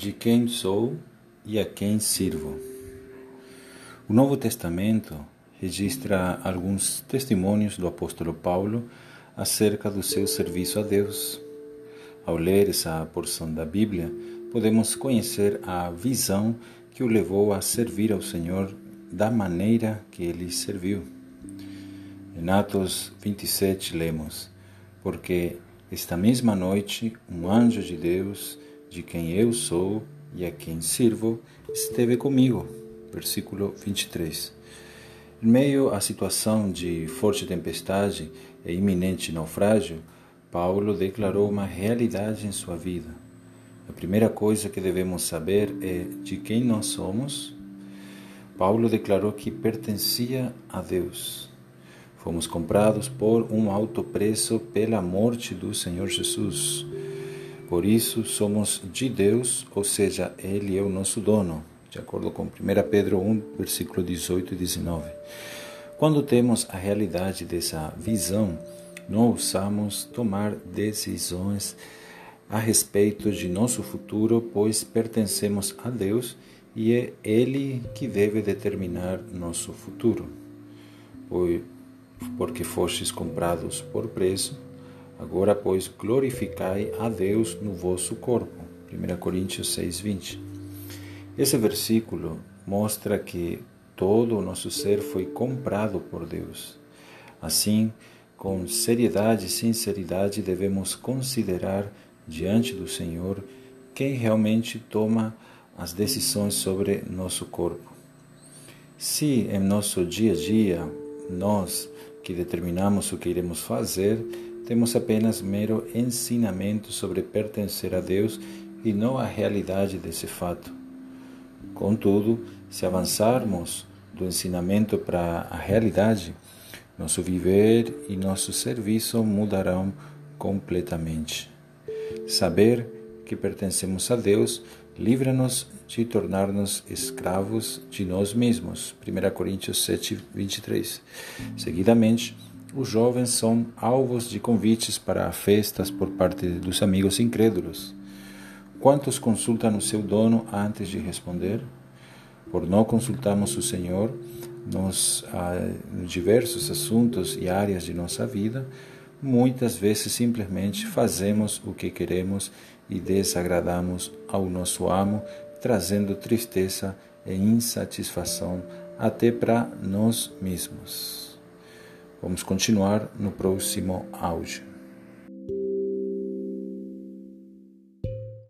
de quem sou e a quem sirvo. O Novo Testamento registra alguns testemunhos do apóstolo Paulo acerca do seu serviço a Deus. Ao ler essa porção da Bíblia, podemos conhecer a visão que o levou a servir ao Senhor da maneira que ele serviu. Em Atos 27 lemos: Porque esta mesma noite um anjo de Deus de quem eu sou e a quem sirvo, esteve comigo. Versículo 23. Em meio à situação de forte tempestade e iminente naufrágio, Paulo declarou uma realidade em sua vida. A primeira coisa que devemos saber é de quem nós somos. Paulo declarou que pertencia a Deus. Fomos comprados por um alto preço pela morte do Senhor Jesus. Por isso somos de Deus, ou seja, Ele é o nosso dono, de acordo com 1 Pedro 1, versículo 18 e 19. Quando temos a realidade dessa visão, não ousamos tomar decisões a respeito de nosso futuro, pois pertencemos a Deus e é Ele que deve determinar nosso futuro. Porque fostes comprados por preço, Agora, pois, glorificai a Deus no vosso corpo. 1 Coríntios 6, 20. Esse versículo mostra que todo o nosso ser foi comprado por Deus. Assim, com seriedade e sinceridade, devemos considerar diante do Senhor quem realmente toma as decisões sobre nosso corpo. Se em nosso dia a dia nós que determinamos o que iremos fazer, temos apenas mero ensinamento sobre pertencer a Deus e não a realidade desse fato. Contudo, se avançarmos do ensinamento para a realidade, nosso viver e nosso serviço mudarão completamente. Saber que pertencemos a Deus livra-nos de tornar-nos escravos de nós mesmos. 1 Coríntios 7, 23. Seguidamente, os jovens são alvos de convites para festas por parte dos amigos incrédulos. Quantos consultam o seu dono antes de responder? Por não consultarmos o Senhor nos ah, diversos assuntos e áreas de nossa vida, muitas vezes simplesmente fazemos o que queremos e desagradamos ao nosso amo, trazendo tristeza e insatisfação até para nós mesmos. Vamos continuar no próximo áudio.